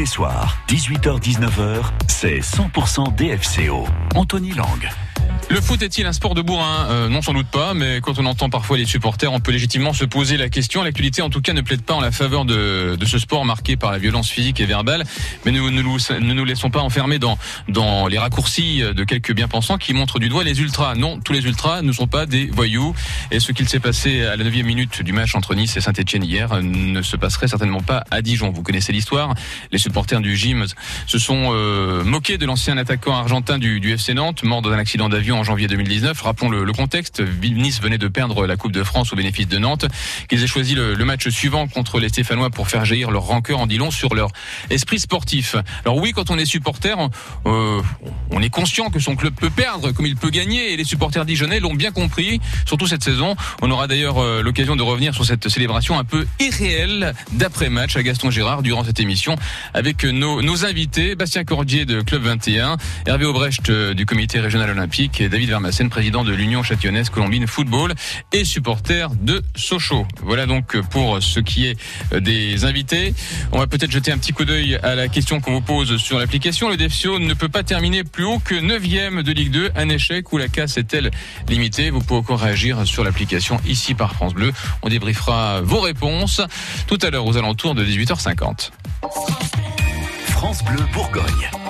les soirs, 18h-19h, c'est 100% DFCO. Anthony Lang. Le foot est-il un sport de bourrin? Euh, Non, sans doute pas, mais quand on entend parfois les supporters, on peut légitimement se poser la question. L'actualité, en tout cas, ne plaide pas en la faveur de, de ce sport marqué par la violence physique et verbale. Mais nous ne nous, laissons pas enfermer dans, dans les raccourcis de quelques bien-pensants qui montrent du doigt les ultras. Non, tous les ultras ne sont pas des voyous. Et ce qu'il s'est passé à la 9 minute du match entre Nice et Saint-Etienne hier ne se passerait certainement pas à Dijon. Vous connaissez l'histoire. Les supporters du gym se sont euh, moqués de l'ancien attaquant argentin du, du FC Nantes, mort dans un accident d'avion en janvier 2019. Rappelons le, le, contexte. Nice venait de perdre la Coupe de France au bénéfice de Nantes. Qu'ils aient choisi le, le, match suivant contre les Stéphanois pour faire jaillir leur rancœur en dit long sur leur esprit sportif. Alors oui, quand on est supporter, euh, on est conscient que son club peut perdre comme il peut gagner et les supporters dijonnais l'ont bien compris, surtout cette saison. On aura d'ailleurs euh, l'occasion de revenir sur cette célébration un peu irréelle d'après-match à Gaston Gérard durant cette émission avec nos, nos invités, Bastien Cordier de Club 21, Hervé Aubrecht euh, du comité régional olympique et David Vermassen, président de l'Union châtillonnaise Colombine Football et supporter de Sochaux. Voilà donc pour ce qui est des invités. On va peut-être jeter un petit coup d'œil à la question qu'on vous pose sur l'application. Le DFCO ne peut pas terminer plus haut que 9e de Ligue 2, un échec où la casse est-elle limitée? Vous pouvez encore réagir sur l'application ici par France Bleu. On débriefera vos réponses tout à l'heure aux alentours de 18h50. France Bleu Bourgogne.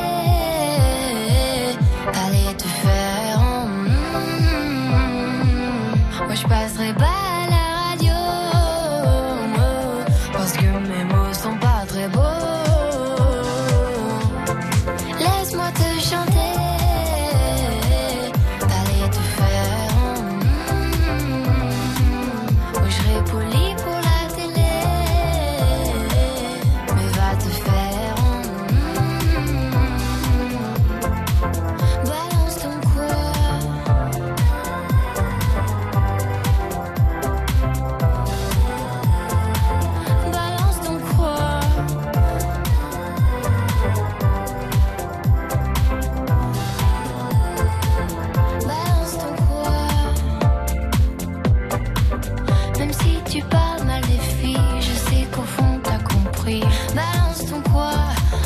Tu parles mal des filles, je sais qu'au fond t'as compris. Balance ton quoi.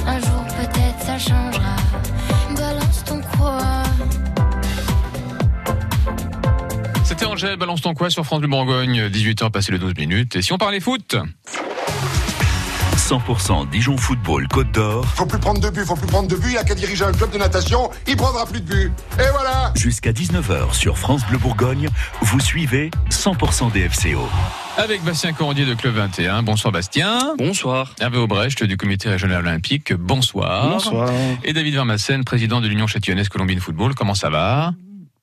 Un jour peut-être ça changera. Balance ton quoi. C'était Angèle, balance ton quoi sur France Bleu Bourgogne, 18h passé le 12 minutes. Et si on parlait foot? 100% Dijon Football Côte d'Or. Faut plus prendre de but, faut plus prendre de but. Il a qu'à diriger un club de natation, il prendra plus de but. Et voilà Jusqu'à 19h sur France Bleu Bourgogne, vous suivez 100% DFCO. Avec Bastien Cordier de Club 21. Bonsoir Bastien. Bonsoir. Hervé Aubrecht du comité régional olympique. Bonsoir. Bonsoir. Et David Vermassen, président de l'Union châtillonnaise Colombine Football. Comment ça va?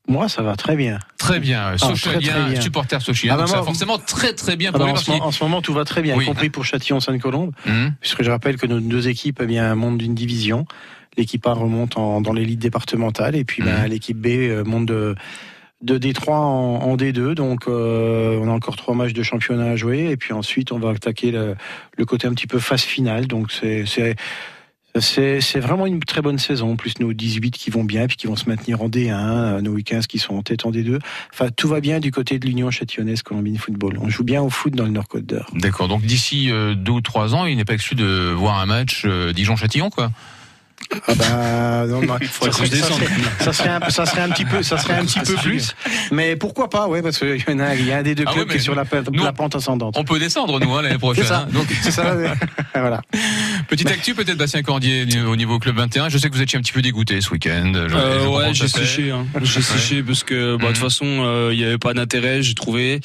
Moi, ça va très bien. Très bien. très bien. supporter socialien. Ah, bah, ça va moi- forcément très très bien Ah pour bah, lui en, ce, moment- en ce moment, tout va très bien, Oui. y compris pour Châtillon-Sainte-Colombe, Hum, puisque je rappelle que nos deux équipes eh bien, montent d'une division. L'équipe A remonte en- dans l'élite départementale, et puis Mhm. l'équipe B euh, monte de, de D3 en, en D2. Donc, euh, on a encore trois matchs de championnat à jouer, et puis ensuite, on va attaquer le, le côté un petit peu phase finale. Donc, c'est. C'est vraiment une très bonne saison, en plus nos 18 qui vont bien, puis qui vont se maintenir en D1, euh, nos 15 qui sont en tête en D2. Enfin, tout va bien du côté de l'Union Châtillonnaise Colombine Football. On joue bien au foot dans le Nord-Côte d'Or. D'accord. Donc d'ici euh, deux ou trois ans, il n'est pas exclu de voir un match euh, Dijon-Châtillon, quoi. Ah bah non, non, Faudrait ça, serait, ça, descende. serait, ça serait un, ça serait un petit peu, ça serait un petit peu plus. Mais pourquoi pas, ouais, parce qu'il y en a, il y a un des deux Ah clubs ouais, qui est sur la, pente- nous- la pente ascendante. On peut descendre, nous, hein, l'année prochaine. C'est ça. hein. Donc, C'est ça. voilà. petite actu peut-être, Bastien Cordier, au niveau Club 21. Je sais que vous étiez un petit peu dégoûté ce week-end. Euh, ouais, j'ai séché. Hein. J'ai séché parce que bah, de Mhm. toute façon, euh, il n'y avait pas d'intérêt, j'ai trouvé.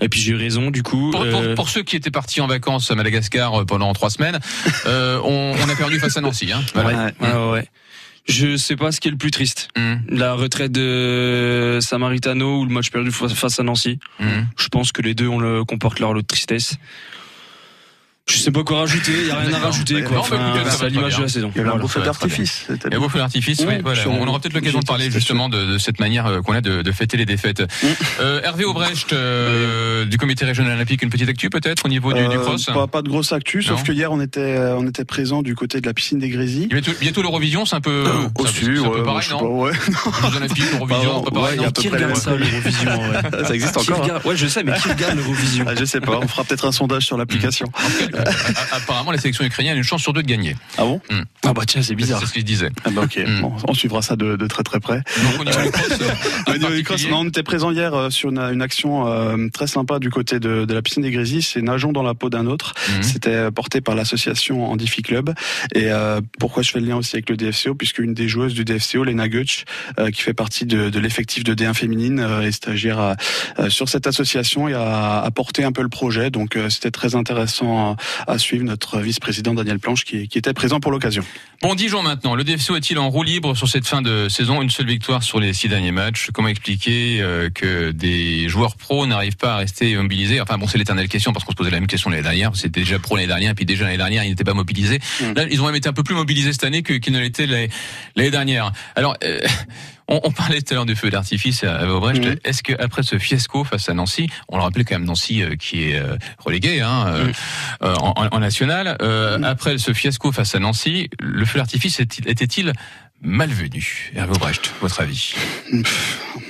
Et puis j'ai eu raison du coup. Pour, Euh, pour ceux qui étaient partis en vacances à Madagascar euh, pendant trois semaines, euh, on, on a perdu face à Nancy. Hein. Voilà. ouais, ouais, ouais. Je sais pas ce qui est le plus triste. Hum, La retraite de Samaritano ou le match perdu fa- face à Nancy. hum. Je pense que les deux on le comportent leur lot de tristesse. Je sais pas quoi rajouter, il y a rien à rajouter quoi. Bah, Enfin, ça va c'est l'image de la saison. Il y avait un beau feu d'artifice. c'était Et vos feux d'artifice, oui, Ouais, voilà. sur- On aura peut-être l'occasion de parler justement de, de cette manière euh, qu'on a de, de fêter les défaites. Euh, Hervé Aubrecht, euh, du comité régional olympique, une petite actu peut-être au niveau du, du cross pas, pas de grosse actu, sauf que hier on était on était présent du côté de la piscine des Grésilles. Bientôt, bientôt l'Eurovision, c'est un peu, Aussi, c'est un peu ouais, pareil, non ouais. Les Olympiques, l'Eurovision, pas pareil, il y a Qui regarde ça, l'Eurovision ouais. Ça existe encore. hein. Ouais, je sais, mais qui regarde l'Eurovision Ah, je sais pas, on fera peut-être un sondage sur l'application. Euh, Apparemment, la sélection ukrainienne a une chance sur deux de gagner. Ah bon Ah bah tiens, c'est bizarre. C'est ce qu'il disait. ah bah ok, Mm. bon, on suivra ça de, de très très près. Donc, au niveau du cross, euh, Au un niveau du cross, particulier non, on était présent hier euh, sur une, une action euh, très sympa du côté de, de la piscine des Grésilles, c'est Nageons dans la peau d'un autre. Mhm. C'était euh, porté par l'association Andifi Club. Et euh, pourquoi je fais le lien aussi avec le DFCO Puisque une des joueuses du DFCO, Lena euh, qui fait partie de, de l'effectif de D1 féminine, euh, est stagiaire à- euh, sur cette association et a, porté un peu le projet. Donc euh, c'était très intéressant à, suivre notre vice-président Daniel Planche qui, qui était présent pour l'occasion. Bon, Dijon maintenant. Le DFCO est-il en roue libre sur cette fin de saison? Une seule victoire sur les six derniers matchs. Comment expliquer euh, que des joueurs pros n'arrivent pas à rester mobilisés? Enfin bon, c'est l'éternelle question parce qu'on se posait la même question l'année dernière. C'était déjà pro l'année dernière, et puis déjà l'année dernière, ils n'étaient pas mobilisés. Mm. Là, ils ont même été un peu plus mobilisés cette année qu'ils ne l'étaient l'année l'année dernière. Alors, euh, on, on parlait tout à l'heure du feu d'artifice à à Vaubrecht. Mm. Est-ce que après ce fiasco face à Nancy, on le rappelait quand même Nancy euh, qui est euh, relégué hein, euh, euh, en, en- en national, euh, après ce fiasco face à Nancy, le feu d'artifice était-il malvenu Hervé Aubrecht, votre avis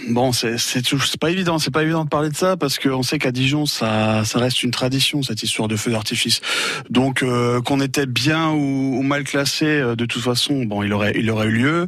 Bon, c'est c'est toujours- c'est pas évident, c'est pas évident de parler de ça parce qu'on sait qu'à Dijon, ça ça reste une tradition cette histoire de feu d'artifice. Donc euh, qu'on était bien ou, ou mal classé, euh, de toute façon, bon, il aurait il aurait eu lieu.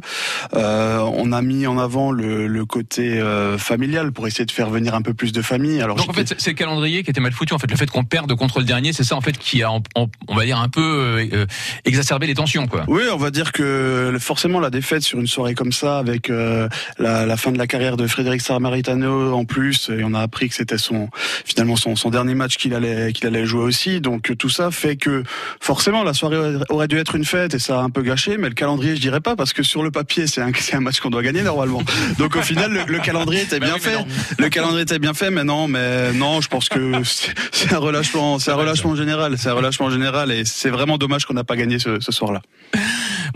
Euh, on a mis en avant le, le côté euh, familial pour essayer de faire venir un peu plus de famille. Alors Donc en fait, c'est- le calendrier qui était mal foutu. En fait, le fait qu'on perde contre le dernier, c'est ça en fait qui a, on va dire, un peu euh, euh, exacerbé les tensions, quoi. Oui, on va dire que forcément la défaite sur une soirée comme ça, avec euh, la, la fin de la carrière de Frédéric Samaritano en plus, et on a appris que c'était son finalement son, son dernier match qu'il allait qu'il allait jouer aussi. Donc tout ça fait que forcément la soirée aurait- dû être une fête et ça a un peu gâché, mais le calendrier je dirais pas parce que sur le papier c'est un, c'est un match qu'on doit gagner normalement. Donc au final le, le calendrier était Bah bien oui, fait. Le calendrier était bien fait, mais non, mais non, je pense que c'est c'est un relâchement, c'est un relâchement général, c'est un relâchement général et c'est vraiment dommage qu'on n'a pas gagné ce, ce soir-là.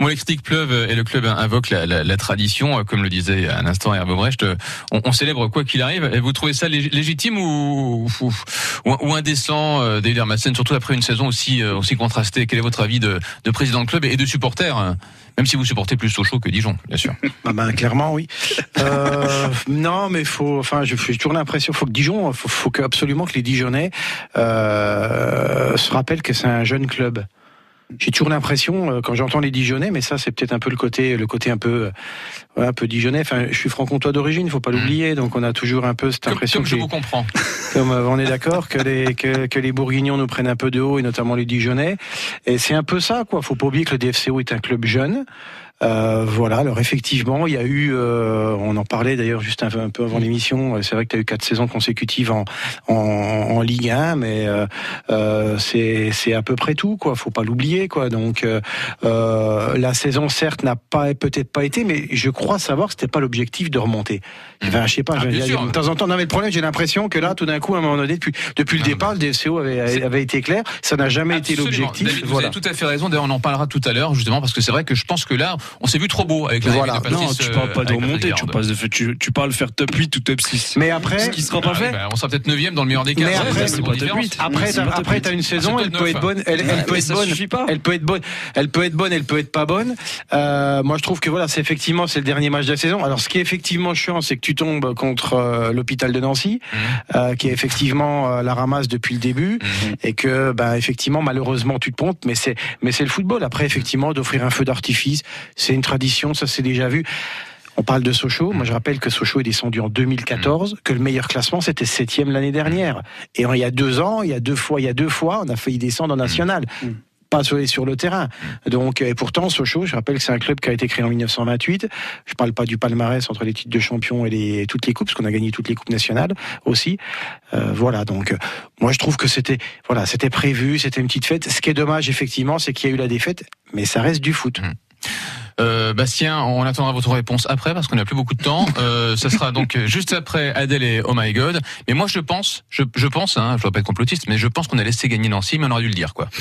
Bon, les critiques pleuvent et le club invoque la, la- la tradition, euh, comme le disait à l'instant Hervé Brecht. euh, On, on célèbre quoi qu'il arrive. Et vous trouvez ça lég- légitime ou, ou, ou- indécent, euh, David Hermassen, surtout après une saison aussi, euh, aussi contrastée? Quel est votre avis de, de président de club et de supporter hein? Même si vous supportez plus Sochaux que Dijon, bien sûr. Ah ben, clairement, oui. Euh, non, mais faut, enfin, je- j'ai toujours l'impression, faut que Dijon, faut, faut que absolument que les Dijonnais euh, se rappellent que c'est un jeune club. J'ai toujours l'impression, euh, quand j'entends les Dijonais, mais ça c'est peut-être un peu le côté, le côté un peu, euh, voilà, un peu Dijonais. Enfin, je suis franc-comtois d'origine, faut pas l'oublier, donc on a toujours un peu cette impression comme que je vous comprends. comme on est d'accord que les que, que les Bourguignons nous prennent un peu de haut et notamment les Dijonais. Et c'est un peu ça, quoi. Faut pas oublier que le DFCO est un club jeune. Euh, voilà. Alors effectivement, il y a eu, euh, on en parlait d'ailleurs juste un, un peu avant l'émission. euh, C'est vrai que tu as eu quatre saisons consécutives en en, en Ligue 1, mais euh, euh, c'est à peu près tout, quoi. Faut pas l'oublier, quoi. Donc la saison certes n'a pas peut-être pas été, mais je crois savoir que c'était pas l'objectif de remonter. Enfin, je sais pas. Ah, je- sûr. de temps en temps, non mais le problème, j'ai l'impression que là, tout d'un coup, à un moment donné, depuis depuis le Ah, départ, le DFCO avait, avait été clair. Ça n'a jamais été l'objectif. Vous Voilà. avez tout à fait raison. D'ailleurs, on en parlera tout à l'heure, justement, parce que c'est vrai que je pense que là, on s'est vu trop beau avec la Voilà. de Patrice, Non, tu euh, parles pas de tu, passes de, tu, tu parles faire top 8 ou top 6. Mais après, Ce qui sera Ah pas oui, fait. bah, on sera peut-être 9 dans le meilleur des cas. Mais après, c'est pas top différence. 8. Après, t'as- une saison, Ah, c'est elle peut être bonne, elle, peut être ça bonne, suffit pas. elle peut être bonne, elle peut être bonne, elle peut être pas bonne. Euh, moi, je trouve que voilà, c'est effectivement c'est le dernier match de la saison. Alors, ce qui est effectivement chiant, c'est que tu tombes contre euh, l'hôpital de Nancy, euh, qui est effectivement euh, la ramasse depuis le début, Mhm. et que, bah, effectivement, malheureusement, tu te pontes, mais c'est, mais c'est le football. Après, effectivement, d'offrir un feu d'artifice, c'est une tradition, ça c'est déjà vu. On parle de Sochaux. Moi, je rappelle que Sochaux est descendu en 2014, que le meilleur classement c'était septième l'année dernière. Et il y a deux ans, il y a deux fois, il y a deux fois, on a failli descendre en national. Pas sur, sur le terrain. Donc, et pourtant, Sochaux, je rappelle que c'est un club qui a été créé en 1928. Je parle pas du palmarès entre les titres de champion et les, toutes les coupes, parce qu'on a gagné toutes les coupes nationales aussi. Euh, voilà. Donc, euh, moi, je trouve que c'était, voilà, c'était prévu, c'était une petite fête. Ce qui est dommage, effectivement, c'est qu'il y a eu la défaite, mais ça reste du foot. Bastien, on attendra votre réponse après parce qu'on n'a plus beaucoup de temps. Euh, ça sera donc juste après Adèle et Oh My God. Mais moi, je pense, je, je pense, hein, je dois pas être complotiste, mais je pense qu'on a laissé gagner Nancy, mais on aurait dû le dire, quoi.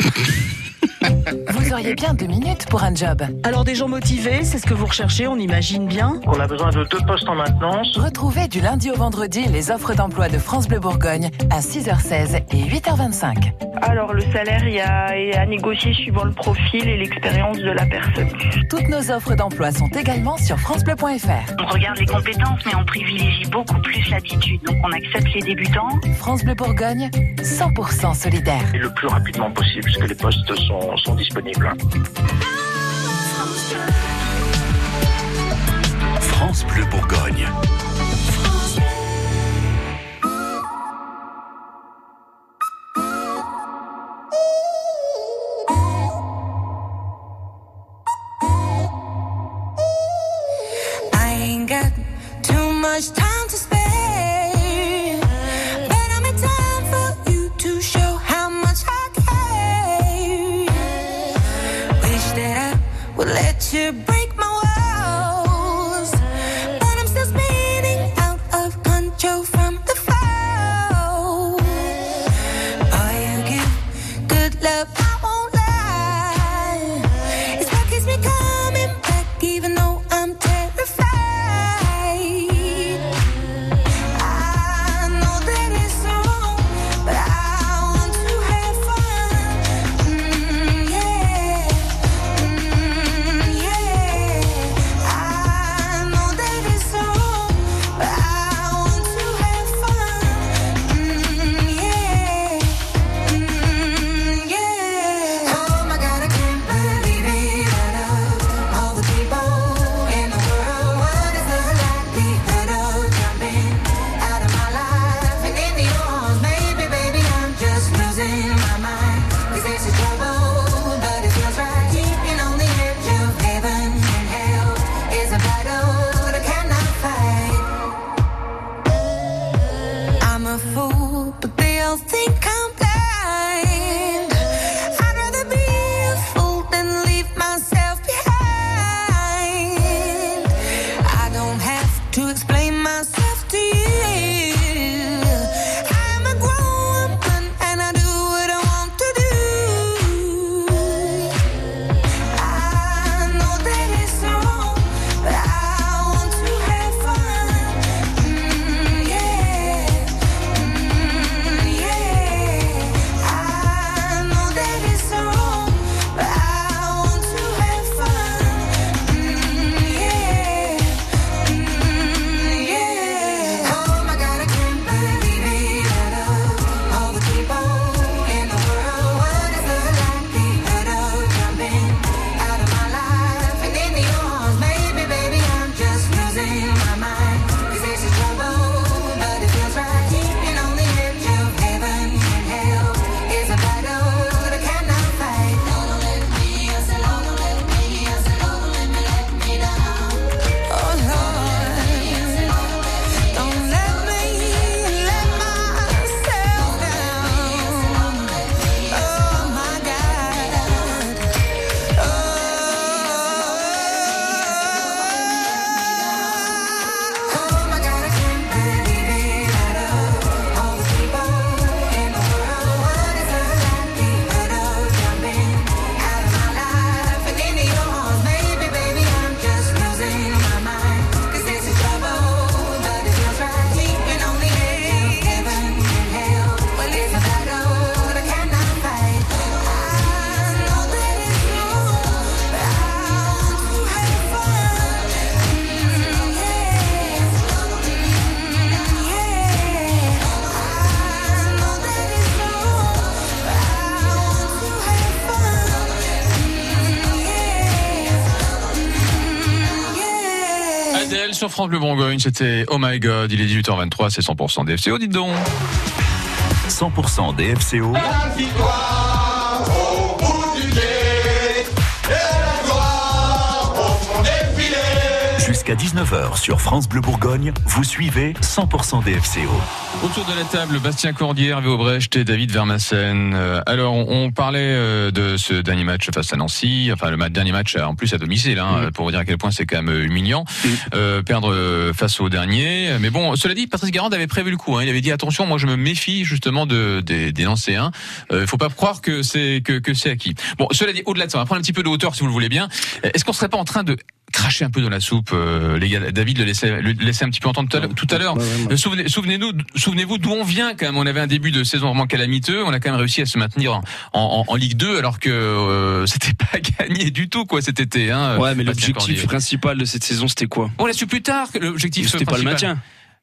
Vous auriez bien deux minutes pour un job. Alors des gens motivés, c'est ce que vous recherchez, on imagine bien. On a besoin de deux postes en maintenance. Retrouvez du lundi au vendredi les offres d'emploi de France Bleu Bourgogne à 6h16 et 8h25. Alors le salaire il y a est à négocier suivant le profil et l'expérience de la personne. Toutes nos offres d'emploi sont également sur francebleu.fr. On regarde les compétences, mais on privilégie beaucoup plus l'attitude. Donc on accepte les débutants. France Bleu Bourgogne, 100% solidaire. Et le plus rapidement possible, puisque les postes sont, sont disponibles. France Bleu Bourgogne. France Bleu Bourgogne, c'était Oh My God, il est 18h23, c'est 100% DFCO, dites donc. 100% DFCO. La victoire Jusqu'à 19h sur France Bleu Bourgogne, vous suivez 100% DFCO. Autour de la table, Bastien Cordier, Hervé Aubrecht et David Vermassen. Euh, alors, on, parlait euh, de ce dernier match face à Nancy, enfin le dernier match euh, en plus à domicile, hein, pour vous dire à quel point c'est quand même euh, humiliant, euh, perdre euh, face au dernier. Mais bon, cela dit, Patrice Garand avait prévu le coup. Hein. Il avait dit attention, moi je me méfie justement de, des, des Nancéens. Il faut pas croire que c'est que, que c'est acquis. Bon, cela dit, au-delà de ça, on va prendre un petit peu de hauteur si vous le voulez bien. Est-ce qu'on serait pas en train de cracher un peu dans la soupe, euh, les gars David le laissait, le laissait un petit peu entendre tout à l'heure- à l'heure. Euh, Souvenez, souvenez-nous, souvenez-vous d'où on vient quand même. On avait un début de saison vraiment calamiteux. On a quand même réussi à se maintenir en, en, en Ligue 2 alors que euh, c'était pas gagné du tout quoi cet été. Hein, Ouais, mais l'objectif principal de cette saison, c'était quoi? On l'a su plus tard que l'objectif. C'était pas le maintien.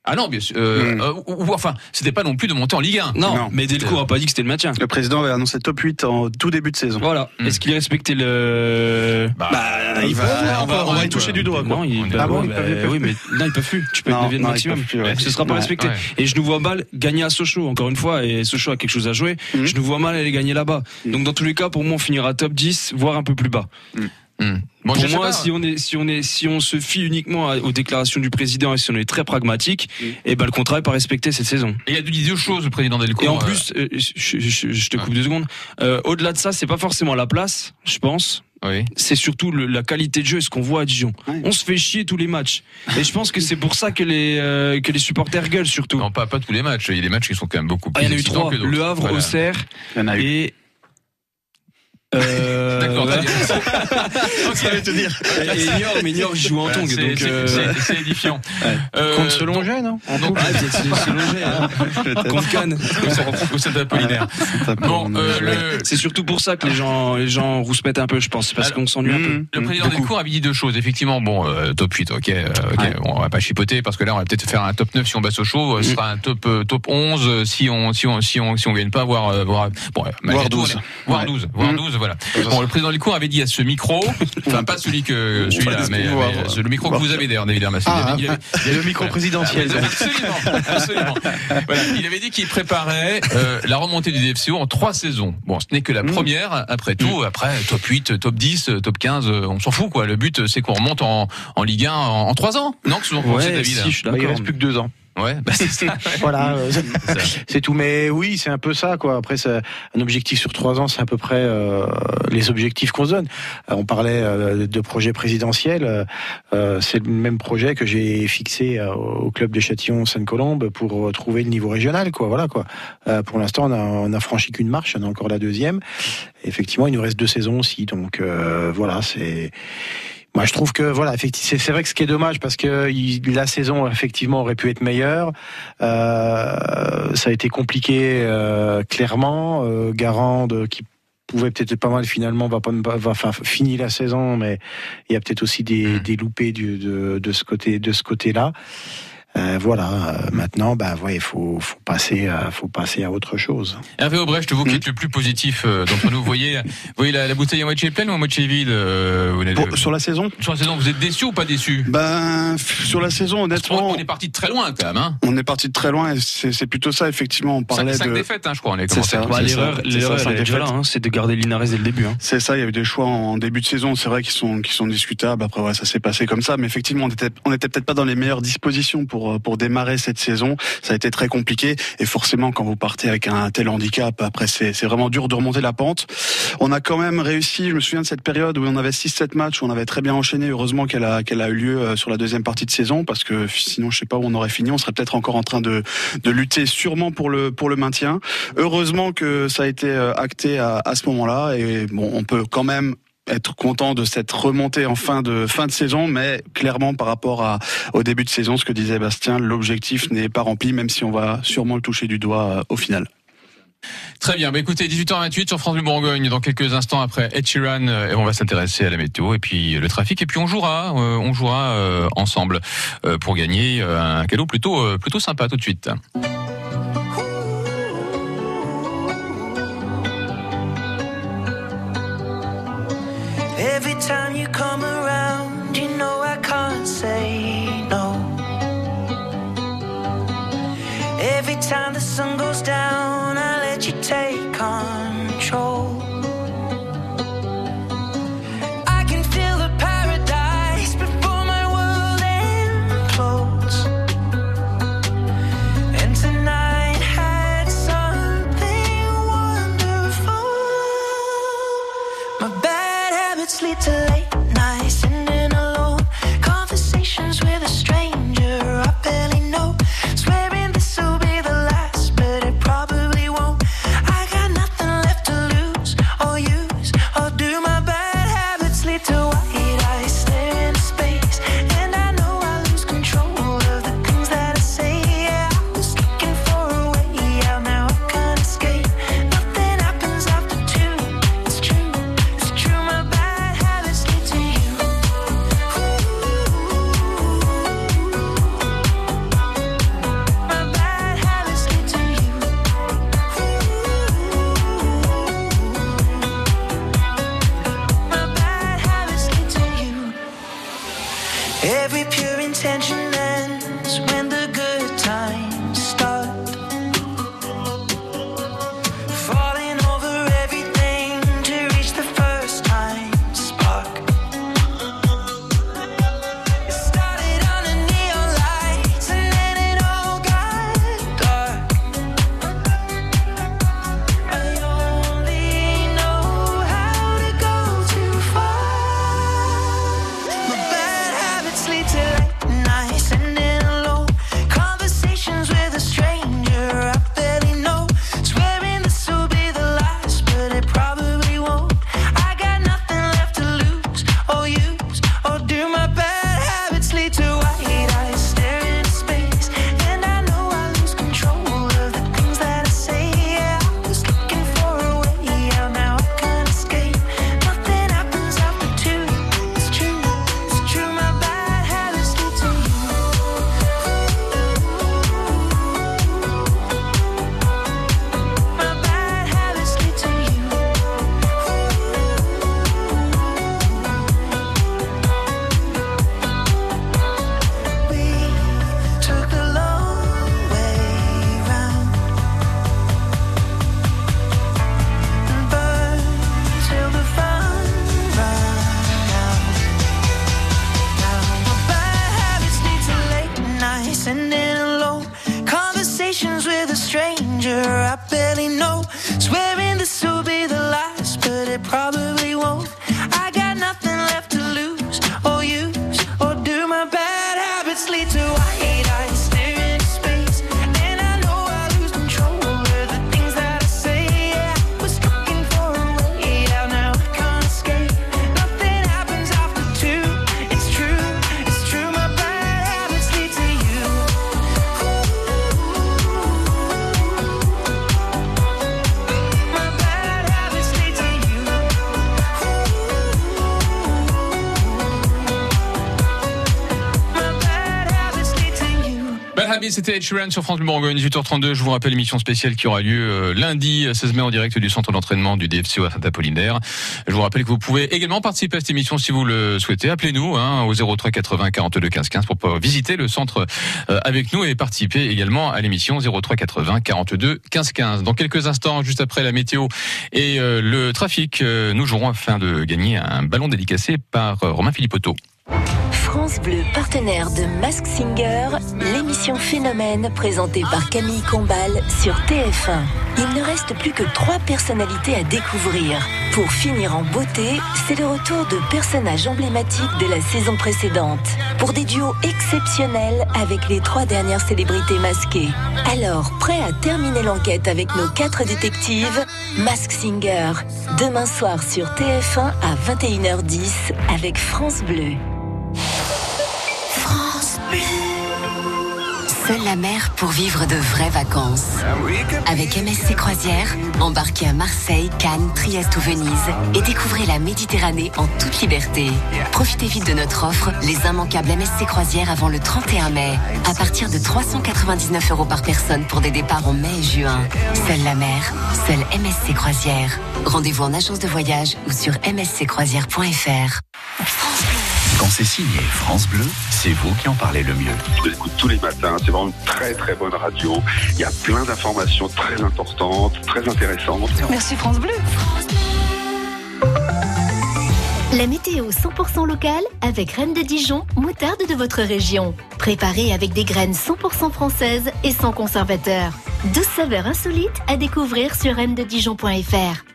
Ah non, bien sûr. euh, euh, ou, ou- enfin, c'était pas non plus de monter en Ligue 1. Non, mais Delcourt a pas dit que c'était le maintien. Le président avait annoncé top 8 en tout début de saison. Voilà. Est-ce qu'il respectait le. Bah, il faut- on va- on va y toucher du doigt, quoi. Non, il, bah, Ah bon, bah, oui, plus. mais non, ils peuvent plus. Tu peux être Non, 9 non, ils maximum. plus, ouais. Ce sera pas Ouais, respecté. ouais. Et je nous vois mal gagner à Sochaux, encore une fois, et Sochaux a quelque chose à jouer. Mhm. Je nous vois mal aller gagner là-bas. Donc, dans tous les cas, pour moi, on finira top 10, voire un peu plus bas. Bon, pour moi, pas. si on est, si on est, si on se fie uniquement aux déclarations du président et si on est très pragmatique, et ben le contrat est pas respecté cette saison. Et il a dit deux choses, le président Delcourt. Et en euh, plus, euh, je, je- je te coupe deux secondes. Euh, Au-delà de ça, c'est pas forcément la place, je pense. Oui. C'est surtout le- la qualité de jeu, et ce qu'on voit à Dijon. On se fait chier tous les matchs. Et je pense que c'est pour ça que les euh, que les supporters gueulent surtout. Non, pas, pas tous les matchs. Il y a des matchs qui sont quand même beaucoup Ah, plus il y en a eu trois. Le Havre, Voilà. Auxerre et euh, D'accord. Ça veut te dire. Et Niort, mais joue en tongue. C'est- donc, c'est- euh, c'est- édifiant. Euh, Contre non donc, Ah, peut-être c'est- c'est Longé, hein. Contre Cannes. Au Saint-Apollinaire. Bon, euh, le, C'est surtout pour ça que les gens, les gens rouspètent un peu, je pense. C'est parce qu'on s'ennuie un peu. Le président Delcourt avait dit deux choses. Effectivement, bon, euh, top 8, ok, euh, bon, on va pas chipoter parce que là, on va peut-être faire un top 9 si on baisse au chaud, euh, ce sera un top top 11 euh, si on si on si on si on gagne pas, voire voire bon, malgré Voire tout, on 12. est- voire Ouais. 12, voire Mm. 12, voilà. Bon, le président Delcourt avait dit à ce micro, enfin pas celui que celui-là, mais, euh, le micro que vous avez d'ailleurs, David Hermas. Il Ah, avait- il avait- il y a le micro présidentiel. Ah, Absolument, absolument. Voilà, il avait dit qu'il préparait euh, la remontée du DFCO en trois saisons. Bon, ce n'est que la première. Après tout, après top 8, top 10, top 15, euh, on s'en fout quoi. Le but, c'est qu'on remonte en, en Ligue 1 en, en trois ans. Non, que pensez, Ouais, David si, je suis Bah, il reste plus que deux ans. Ouais, bah, c'est ça. Voilà, euh, c'est tout. Mais oui, c'est un peu ça, quoi. Après, un objectif sur trois ans, c'est à peu près euh, les objectifs qu'on se donne. Euh, on parlait euh, de projet présidentiel. c'est le même projet que j'ai fixé euh, au club de Châtillon-Sainte-Colombe pour trouver le niveau régional, quoi. Voilà, quoi. Euh, pour l'instant, on a, on a franchi qu'une marche, on a encore la deuxième. Effectivement, il nous reste deux saisons aussi, donc euh, voilà, c'est. Moi, je trouve que voilà, effectivement, c'est- vrai que ce qui est dommage parce que il- la saison effectivement aurait pu être meilleure. Euh, ça a été compliqué euh, clairement. Euh, Garande qui pouvait peut-être pas mal finalement va pas va enfin la saison, mais il y a peut-être aussi des, des loupés du, de, de ce côté de ce côté-là. Euh, voilà. euh, maintenant, bah ouais, il faut, faut passer, à, faut passer à autre chose. Hervé Aubrecht, vous qui êtes le plus positif euh, d'entre nous, vous voyez, voyez la, la bouteille à moitié pleine ou à moitié vide euh, vous n'êtes- Pour- sur la saison? Sur la saison, vous êtes déçu ou pas déçu? Ben, sur la saison, honnêtement, On est parti de très loin quand même. Hein. on est parti de très loin et c'est plutôt ça, effectivement. On parlait Cinq, cinq de. défaites, hein, je crois. On est C'est commencé ça. à- Bah, c'est l'erreur, ça, c'est est hein, c'est de garder Linares dès le début. Hein. C'est ça, il y a eu des choix en début de saison, c'est vrai qu'ils sont, qui sont discutables. Après, ouais, ça s'est passé comme ça. Mais effectivement, on était, on était peut-être pas dans les meilleures dispositions pour, euh, pour démarrer cette saison. Ça a été très compliqué. Et forcément, quand vous partez avec un tel handicap, après, c'est, c'est vraiment dur de remonter la pente. On a quand même réussi, je me souviens de cette période où on avait 6-7 matchs, où on avait très bien enchaîné. Heureusement qu'elle a, qu'elle a eu lieu euh, sur la deuxième partie de saison, parce que sinon, je sais pas où on aurait fini. On serait peut-être encore en train de, de lutter sûrement pour le, pour le maintien. Heureusement que ça a été euh, acté à, à ce moment-là. Et bon, on peut quand même être content de cette remontée en fin de fin de saison, mais clairement par rapport à, au début de saison, ce que disait Bastien, l'objectif n'est pas rempli, même si on va sûrement le toucher du doigt euh, au final. Très bien. Bah, écoutez, 18h28 sur France Bleu Bourgogne. Dans quelques instants après Ed Sheeran, euh, on va s'intéresser à la météo et puis le trafic. Et puis on jouera, euh, on jouera ensemble pour gagner un cadeau plutôt, plutôt sympa tout de suite. time the sun goes down. C'était Ed Sheeran sur France Bleu Bourgogne, 18h32. Je vous rappelle l'émission spéciale qui aura lieu euh, lundi 16 mai en direct du centre d'entraînement du DFCO à Saint-Apollinaire. Je vous rappelle que vous pouvez également participer à cette émission si vous le souhaitez. Appelez-nous hein, au 03 80 42 15 15 pour pouvoir visiter le centre euh, avec nous et participer également à l'émission 03 80 42 15 15. Dans quelques instants, juste après la météo et euh, le trafic, euh, nous jouerons afin de gagner un ballon dédicacé par euh, Romain Philippotto. France Bleu, partenaire de Mask Singer, l'émission Phénomène présentée par Camille Combal sur TF1. Il ne reste plus que trois personnalités à découvrir. Pour finir en beauté, c'est le retour de personnages emblématiques de la saison précédente. Pour des duos exceptionnels avec les trois dernières célébrités masquées. Alors, prêt à terminer l'enquête avec nos quatre détectives Mask Singer, demain soir sur TF1 à 21h10 avec France Bleu. Seule la mer pour vivre de vraies vacances. Avec MSC Croisière, embarquez à Marseille, Cannes, Trieste ou Venise et découvrez la Méditerranée en toute liberté. Profitez vite de notre offre, les immanquables MSC Croisière avant le 31 mai, à partir de 399 euros par personne pour des départs en mai et juin. Seule la mer, seule MSC Croisière. Rendez-vous en agence de voyage ou sur msccroisière.fr. France Bleu. Quand c'est signé France Bleu, c'est vous qui en parlez le mieux. Je l'écoute tous les matins, c'est vraiment une très très bonne radio. Il y a plein d'informations très importantes, très intéressantes. Merci France Bleu. La météo 100% locale avec Reine de Dijon, moutarde de votre région. Préparée avec des graines 100% françaises et sans conservateur. 12 saveurs insolites à découvrir sur reine-de-dijon.fr.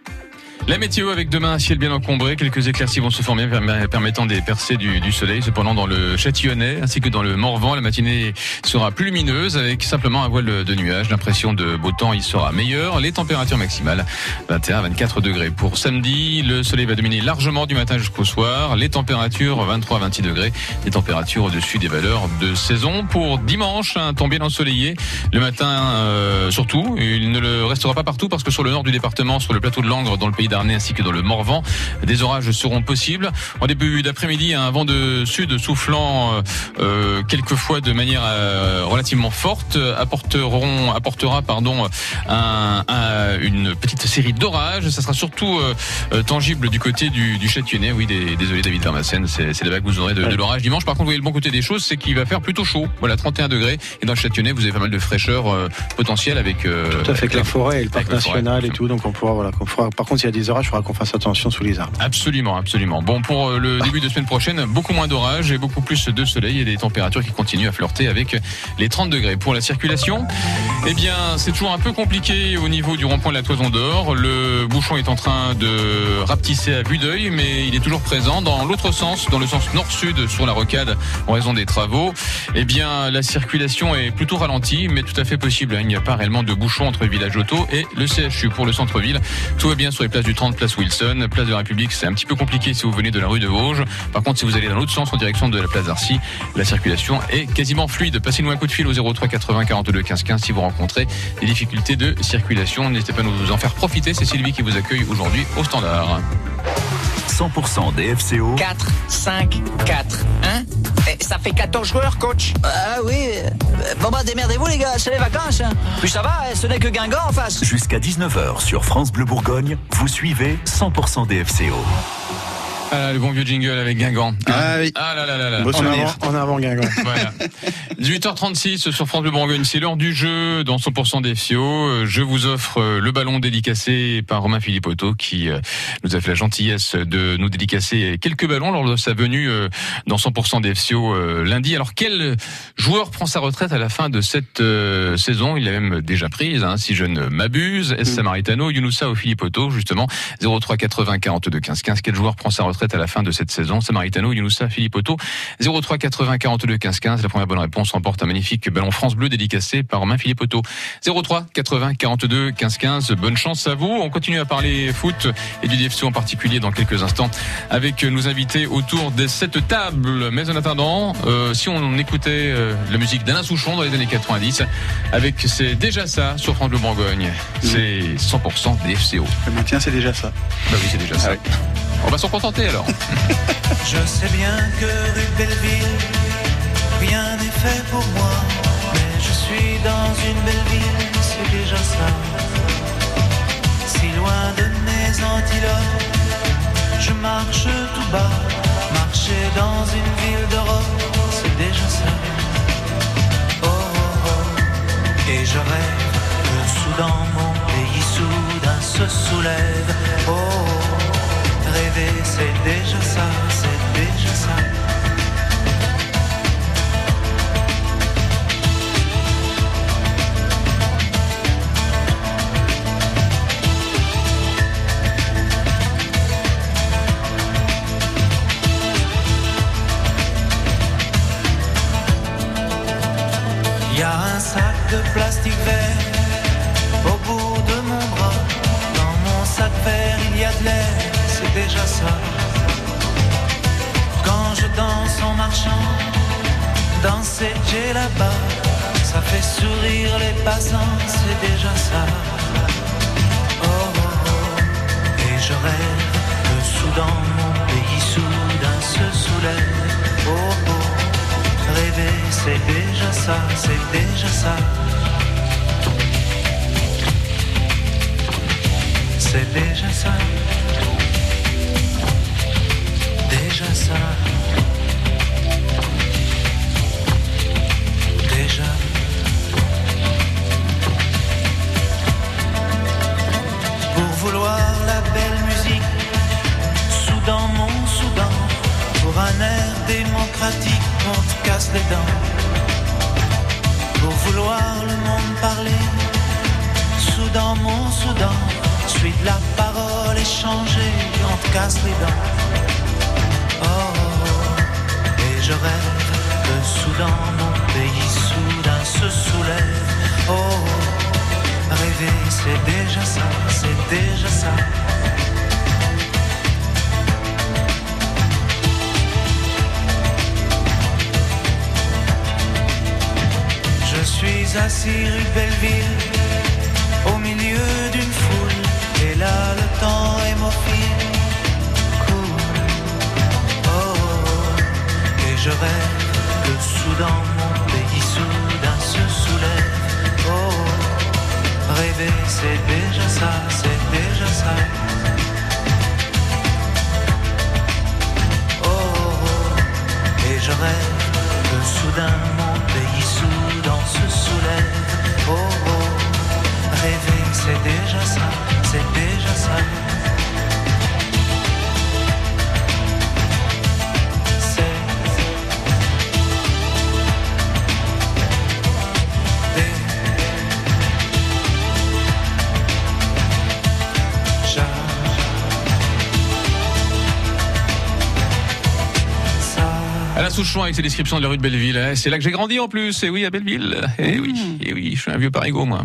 La météo avec demain un ciel bien encombré, quelques éclaircies vont se former perm- permettant des percées du, soleil. Cependant, dans le Châtillonnais ainsi que dans le Morvan, la matinée sera plus lumineuse avec simplement un voile de nuages. L'impression de beau temps y sera meilleure. Les températures maximales 21 à 24 degrés. Pour samedi, le soleil va dominer largement du matin jusqu'au soir. Les températures 23 à 26 degrés. Des températures au-dessus des valeurs de saison. Pour dimanche, un temps bien ensoleillé. Le matin, euh, surtout, il ne le restera pas partout parce que sur le nord du département, sur le plateau de Langres, dans le pays d'Arnay ainsi que dans le Morvan, des orages seront possibles. En début d'après-midi, un vent de sud soufflant euh, euh, quelquefois de manière euh, relativement forte apporteront, apportera pardon un, un- une petite série d'orages. Ça sera surtout euh, tangible du côté du, du Châtillonnais. Oui, des- désolé David Vermassen, c'est c'est là-bas que vous aurez de, de l'orage dimanche. Par contre, vous voyez le bon côté des choses, c'est qu'il va faire plutôt chaud. Voilà, 31 degrés. Et dans le Châtillonnais, vous avez pas mal de fraîcheur euh, potentielle avec euh, Tout à fait, avec la forêt et le parc national et tout. Donc on pourra, voilà, qu'on fera- Par contre, s'il y a des orages, il faudra qu'on fasse attention sous les arbres. Absolument, absolument. Bon, pour euh, le début de semaine prochaine, beaucoup moins d'orage et beaucoup plus de soleil et des températures qui continuent à flirter avec les 30 degrés. Pour la circulation, eh bien, c'est toujours un peu compliqué au niveau du rond-point de la Toison d'Or. Le bouchon est en train de rapetisser à vue d'œil, mais il est toujours présent dans l'autre sens, dans le sens nord-sud sur la rocade en raison des travaux. Eh bien, la circulation est plutôt ralentie, mais tout à fait possible. Il n'y a pas réellement de bouchon entre village auto et le CHU. Pour le centre-ville, tout va bien sur les places du 30, place Wilson, place de la République. C'est un petit peu compliqué si vous venez de la rue de Vosges. Par contre, si vous allez dans l'autre sens, en direction de la place d'Arcy, la circulation est quasiment fluide. Passez-nous un coup de fil au 03 80 42 15 15 si vous rencontrez des difficultés de circulation. N'hésitez pas à nous en faire profiter. C'est Sylvie qui vous accueille aujourd'hui au standard. 100% DFCO. 4, 5, 4, 1. Ça fait 14 joueurs, coach Ah oui. euh, Bon bah démerdez-vous les gars, c'est les vacances. hein. Puis ça va, ce n'est que Guingamp en face. Jusqu'à 19h sur France Bleu Bourgogne, vous suivez 100% DFCO. Ah, le bon vieux jingle avec Guingamp. Ah oui. Ah là là là là. En avant, en avant Guingamp. Voilà. 18h36 sur France Bleu Bourgogne, c'est l'heure du jeu dans 100% des FCO. Je vous offre euh, le ballon dédicacé par Romain Philippotto qui euh, nous a fait la gentillesse de nous dédicacer quelques ballons lors de sa venue euh, dans 100% des euh, lundi. Alors quel joueur prend sa retraite à la fin de cette euh, saison? Il l'a même déjà prise, hein, si je ne m'abuse. S. Samaritano, Younoussa ou Philippotto, justement. 03 80 42 15 15. Quel joueur prend sa retraite à la fin de cette saison Samaritano, Younoussa, Philippotto. 03 80 42 15 15. La première bonne réponse remporte un magnifique ballon France Bleu dédicacé par Romain Philippotto. 03 80 42 15 15. Bonne chance à vous. On continue à parler foot et du DFC en particulier dans quelques instants avec nos invités autour de cette table. Mais en attendant, euh, si on écoutait euh, la musique d'Alain Souchon dans les années 90, avec c'est déjà ça sur France Bleu Bourgogne. C'est 100% DFCO. Le maintien, c'est déjà ça. Bah oui, c'est déjà ça. On va s'en contenter alors. Je sais bien que rue Belleville, rien n'est fait pour moi. Mais je suis dans une belle ville, c'est déjà ça. Si loin de mes antilopes, je marche tout bas. Marcher dans une ville d'Europe, c'est déjà ça. Oh, oh, oh. Et je rêve que soudain mon pays soudain se soulève. C'est déjà ça, c'est déjà ça. C'est déjà ça, c'est déjà ça. Je suis assis rue Belleville, au milieu d'une foule, et là le temps est mon fil. Cool. Oh, et je rêve que soudain rêver c'est déjà ça, c'est déjà ça. Oh, et je rêve que soudain mon pays soudain se soulève. Oh, oh, rêver c'est déjà ça, c'est déjà ça. Souchon avec ses descriptions de la rue de Belleville. hein. C'est là que j'ai grandi en plus. Et oui, à Belleville. Et oui, et oui, je suis un vieux parigo, moi.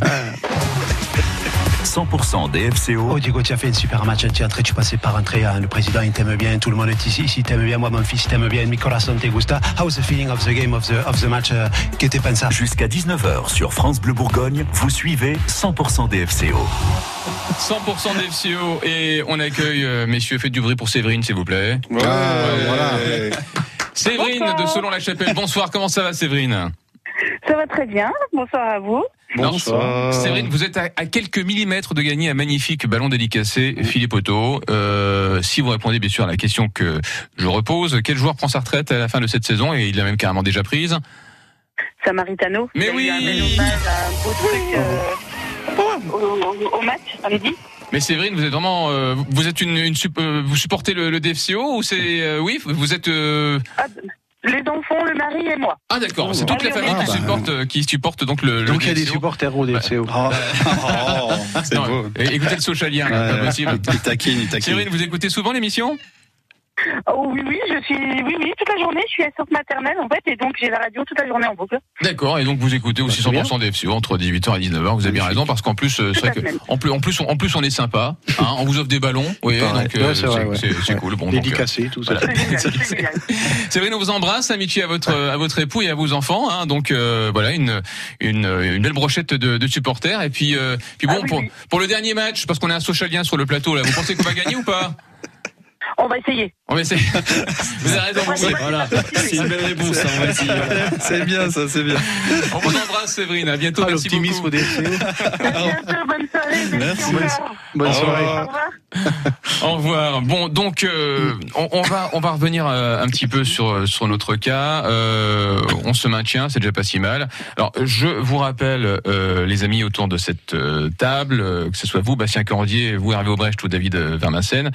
100% DFCO. Oh Diego, tu as fait un super match anti-entrée, tu passais par entrée, hein. le président il t'aime bien, tout le monde est ici, si t'aime bien, moi mon fils il t'aime bien, mi corazón te gusta. How's the feeling of the game, of the, of the match, uh, que te pensa? Jusqu'à 19h sur France Bleu Bourgogne, vous suivez 100% DFCO. 100% DFCO. Et on accueille, euh, messieurs, faites du bruit pour Séverine, s'il vous plaît. Ouais, voilà. Séverine Bonsoir. de Selon la Chapelle. Bonsoir, comment ça va, Séverine? Ça va très bien. Bonsoir à vous. Alors, Séverine, vous êtes à, à quelques millimètres de gagner un magnifique ballon dédicacé Philippe Otto. Euh, si vous répondez bien sûr à la question que je repose, quel joueur prend sa retraite à la fin de cette saison? Et il l'a même carrément déjà prise Samaritano. Mais oui. un bel hommage, un beau truc euh, au, au- au match samedi. Mais Séverine, vous êtes vraiment, euh, vous êtes une, une euh, vous supportez le, le DFCO ou c'est, euh, oui, vous êtes. euh, Les enfants, le mari et moi. Ah d'accord, c'est toute la famille Ah, qui bah. supporte, euh, qui supporte donc le. le Donc il y a des supporters au DFCO. c'est Non, beau. é- Écoutez le socialien, Ouais, pas possible. il taquine, il taquine. Séverine, vous écoutez souvent l'émission? Oh oui, oui, je suis, oui, oui, toute la journée, je suis assistante maternelle en fait, et donc j'ai la radio toute la journée en boucle. D'accord, et donc vous écoutez aussi 100% DFCO entre 18h et 19h. Vous avez bien raison parce qu'en plus, euh, c'est vrai que en plus, en plus, on, en plus, on est sympa. Hein, on vous offre des ballons, oui, donc euh, Ouais, c'est ouais. cool. Bon, donc, Dédicacé, euh, tout ça. voilà. Séverine, on vous embrasse, amitié à votre à votre époux et à vos enfants. Hein, donc euh, voilà, une une une belle brochette de, de supporters. Et puis euh, puis bon pour pour le dernier match, parce qu'on a un socialien sur le plateau là. Vous pensez qu'on va gagner ou pas? On va essayer. On va essayer. Vous avez raison. vous- Voilà, c'est une belle réponse, ça, on va essayer. C'est bien, ça, c'est bien. On vous embrasse, Séverine. À bientôt. merci l'optimisme au bonne soirée. Merci. Bonne Au soirée. revoir. Au revoir. Bon, donc euh, on, on va on va revenir euh, un petit peu sur sur notre cas. Euh, on se maintient, c'est déjà pas si mal. Alors je vous rappelle, euh, les amis autour de cette euh, table, euh, que ce soit vous, Bastien Cordier, vous Hervé Aubrecht ou David euh, Vermassen,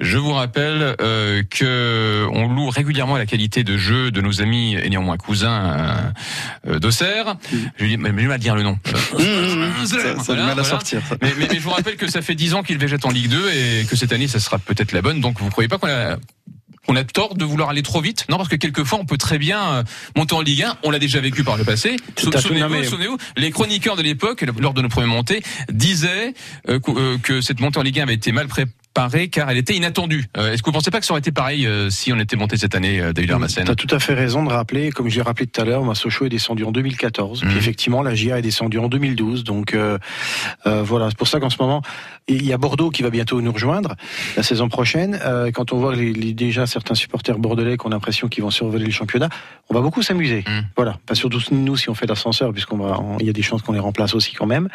je vous rappelle euh, que on loue régulièrement la qualité de jeu de nos amis et néanmoins cousins euh, euh, d'Auxerre. Mais j'ai du mal à dire le nom. Ça, ça a du mal à sortir. ça. Mais, mais- mais je vous rappelle que ça fait 10 ans qu'il végète en Ligue 2 et que cette année, ça sera peut-être la bonne. Donc, vous croyez pas qu'on a on a tort de vouloir aller trop vite? Non, parce que quelquefois, on peut très bien euh, monter en Ligue 1. On l'a déjà vécu par le passé. Souvenez-vous, les chroniqueurs de l'époque, lors de nos premières montées, disaient que cette montée en Ligue 1 avait été mal préparée car elle était inattendue. Euh, Est-ce que vous pensez pas que ça aurait été pareil euh, si on était monté cette année, euh, David Hermassen Tu as tout à fait raison de rappeler, comme je l'ai rappelé tout à l'heure, Sochaux est descendu en 2014, Mhm. puis effectivement la GIA est descendue en 2012, donc voilà, c'est pour ça qu'en ce moment, il y a Bordeaux qui va bientôt nous rejoindre la saison prochaine. Quand on voit les, les- déjà certains supporters bordelais qui ont l'impression qu'ils vont survoler le championnat, on va beaucoup s'amuser. Mhm. Voilà, pas surtout nous si on fait l'ascenseur, puisqu'on va, il y a des chances qu'on les remplace aussi quand même.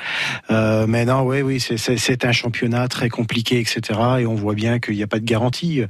Mais non, oui, oui, c'est un championnat très compliqué, etc. et on voit bien qu'il n'y a pas de garantie.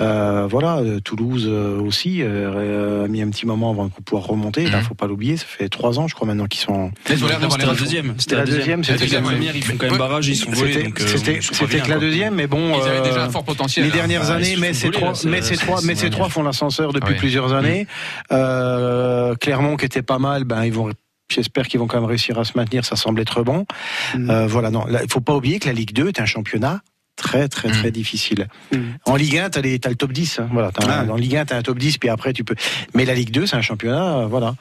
Euh, voilà, euh, Toulouse euh, aussi euh, a mis un petit moment avant de pouvoir remonter. Il Mhm. ne faut pas l'oublier, ça fait trois ans, je crois maintenant qu'ils sont. Ils ont l'air d'avoir la deuxième. C'était la deuxième. c'était la première. Ils font quand même barrage. Ils sont volés. C'était que la deuxième, mais bon. Ils avaient déjà un fort potentiel. Les hein. dernières Bah, années, mais font ces trois, mais ces trois, mais ces trois font l'ascenseur depuis plusieurs années. Euh, Clermont qui était pas mal, ben ils vont. J'espère qu'ils vont quand même réussir à se maintenir. Ça semble être bon. Mm. Euh, voilà, non, il faut pas oublier que la Ligue 2 est un championnat très très très Mm. difficile. Mm. En Ligue 1, t'as les, t'as le top 10. hein, voilà, un- Ah. en Ligue 1, t'as un top 10, puis après tu peux. Mais la Ligue 2, c'est un championnat, euh, voilà.